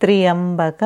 త్రియంబక